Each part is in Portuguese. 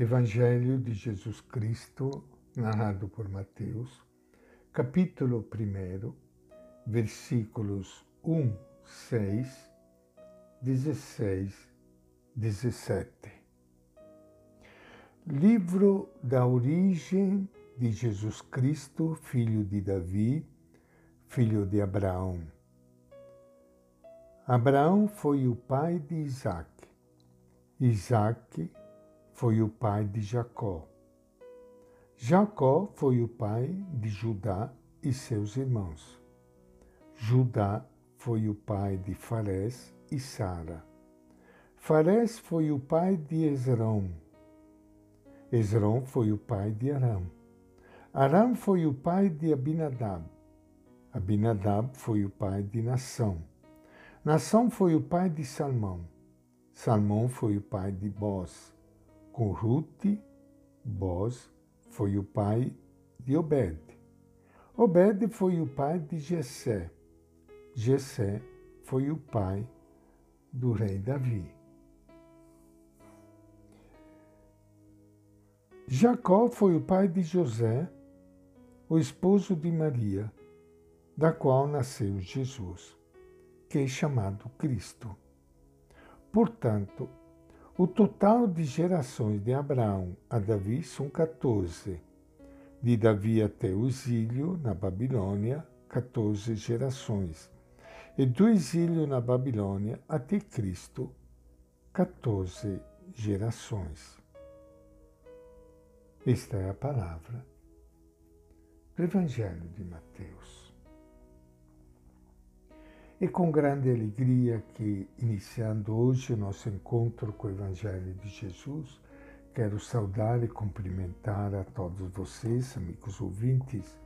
Evangelho de Jesus Cristo, narrado por Mateus, capítulo 1, versículos 1, 6, 16, 17. Livro da origem de Jesus Cristo, filho de Davi, filho de Abraão. Abraão foi o pai de Isaac. Isaac foi o pai de Jacó. Jacó foi o pai de Judá e seus irmãos. Judá foi o pai de Farés e Sara. Farés foi o pai de Esrão. Esrão foi o pai de Aram. Aram foi o pai de Abinadab. Abinadab foi o pai de Nação. Nação foi o pai de Salmão. Salmão foi o pai de Boz. Com Ruth, Boz foi o pai de Obed. Obed foi o pai de Jessé. Jessé foi o pai do rei Davi. Jacó foi o pai de José, o esposo de Maria, da qual nasceu Jesus, que é chamado Cristo. Portanto, o total de gerações de Abraão a Davi são 14. De Davi até o exílio na Babilônia, 14 gerações. E do exílio na Babilônia até Cristo, 14 gerações. Esta é a palavra do Evangelho de Mateus. E com grande alegria que, iniciando hoje o nosso encontro com o Evangelho de Jesus, quero saudar e cumprimentar a todos vocês, amigos ouvintes.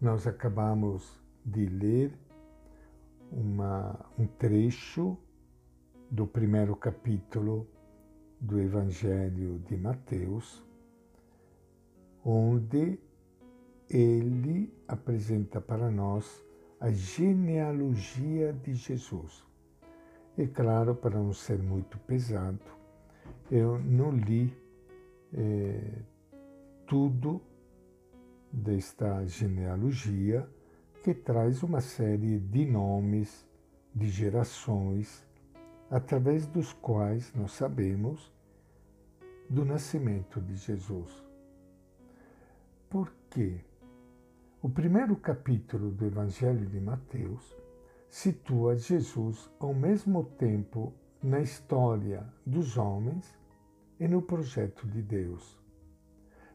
Nós acabamos de ler uma, um trecho do primeiro capítulo do Evangelho de Mateus, onde ele apresenta para nós a genealogia de Jesus. E claro, para não ser muito pesado, eu não li é, tudo desta genealogia que traz uma série de nomes, de gerações, através dos quais nós sabemos do nascimento de Jesus. Por quê? O primeiro capítulo do Evangelho de Mateus situa Jesus ao mesmo tempo na história dos homens e no projeto de Deus.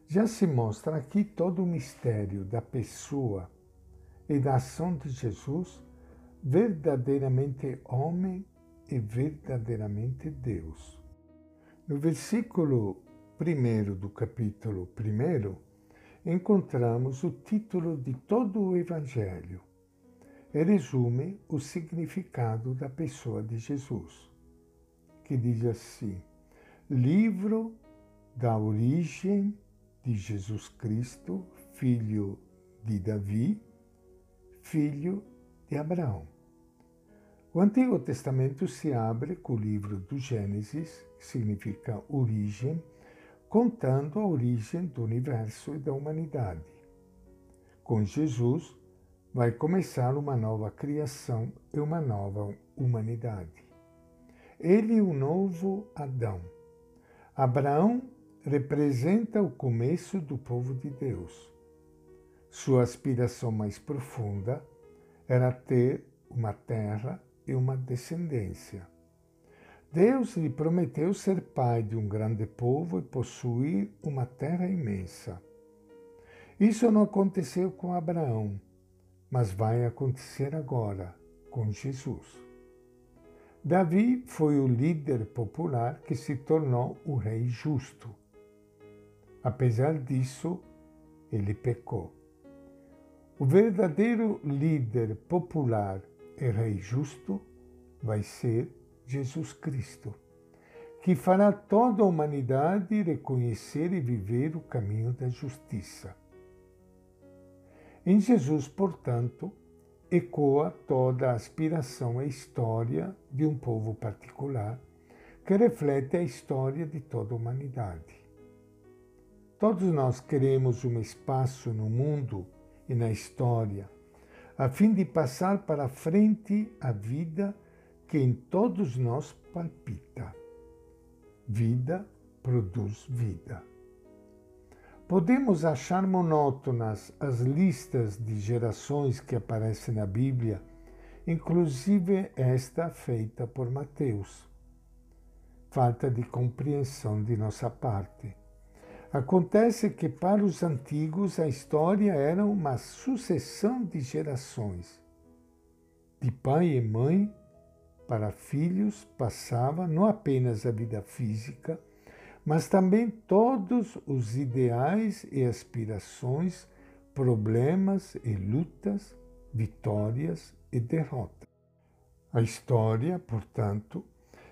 Já se mostra aqui todo o mistério da pessoa e da ação de Jesus, verdadeiramente homem e verdadeiramente Deus. No versículo 1 do capítulo 1, encontramos o título de todo o Evangelho e resume o significado da pessoa de Jesus, que diz assim: Livro da origem de Jesus Cristo, filho de Davi, filho de Abraão. O Antigo Testamento se abre com o livro do Gênesis, que significa origem, contando a origem do universo e da humanidade. Com Jesus, vai começar uma nova criação e uma nova humanidade. Ele o novo Adão. Abraão representa o começo do povo de Deus. Sua aspiração mais profunda era ter uma terra e uma descendência. Deus lhe prometeu ser pai de um grande povo e possuir uma terra imensa. Isso não aconteceu com Abraão, mas vai acontecer agora com Jesus. Davi foi o líder popular que se tornou o rei justo. Apesar disso, ele pecou. O verdadeiro líder popular e rei justo vai ser Jesus Cristo, que fará toda a humanidade reconhecer e viver o caminho da justiça. Em Jesus, portanto, ecoa toda a aspiração e história de um povo particular que reflete a história de toda a humanidade. Todos nós queremos um espaço no mundo e na história, a fim de passar para frente a vida que em todos nós palpita. Vida produz vida. Podemos achar monótonas as listas de gerações que aparecem na Bíblia, inclusive esta feita por Mateus. Falta de compreensão de nossa parte. Acontece que para os antigos a história era uma sucessão de gerações. De pai e mãe para filhos passava não apenas a vida física, mas também todos os ideais e aspirações, problemas e lutas, vitórias e derrotas. A história, portanto,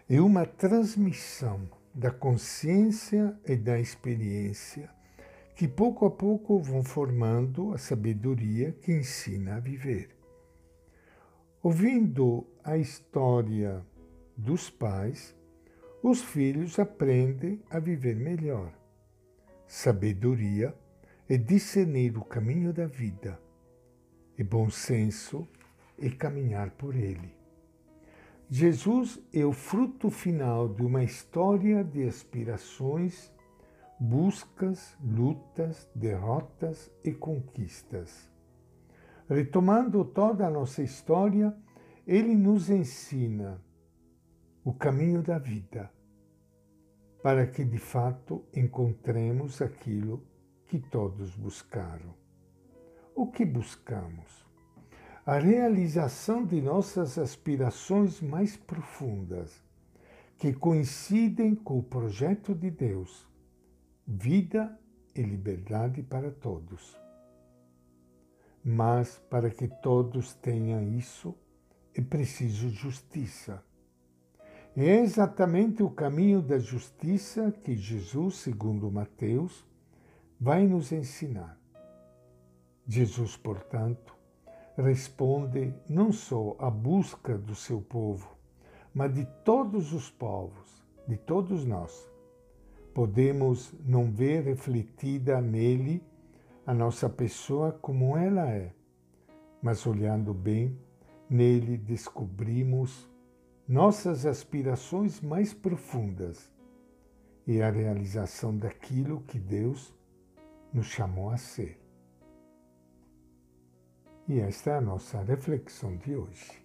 é uma transmissão da consciência e da experiência que pouco a pouco vão formando a sabedoria que ensina a viver. Ouvindo a história dos pais, os filhos aprendem a viver melhor. Sabedoria é discernir o caminho da vida, e bom senso é caminhar por ele. Jesus é o fruto final de uma história de aspirações, buscas, lutas, derrotas e conquistas. Retomando toda a nossa história, ele nos ensina o caminho da vida, para que de fato encontremos aquilo que todos buscaram. O que buscamos? A realização de nossas aspirações mais profundas, que coincidem com o projeto de Deus, vida e liberdade para todos. Mas para que todos tenham isso, é preciso justiça é exatamente o caminho da justiça que Jesus, segundo Mateus, vai nos ensinar. Jesus, portanto, responde não só à busca do seu povo, mas de todos os povos, de todos nós. Podemos não ver refletida nele a nossa pessoa como ela é, mas olhando bem, nele descobrimos nossas aspirações mais profundas e a realização daquilo que Deus nos chamou a ser. E esta é a nossa reflexão de hoje.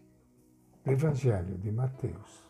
Evangelho de Mateus.